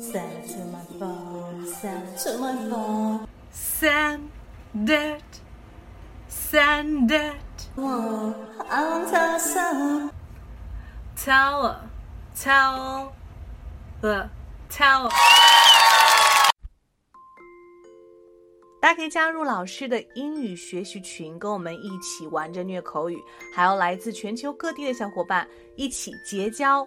Send to my phone. Send to my phone. Send it. Send it. Whoa, I won't tell so. Tell her. Tell the. Tell. 大家可以加入老师的英语学习群，跟我们一起玩着虐口语，还有来自全球各地的小伙伴一起结交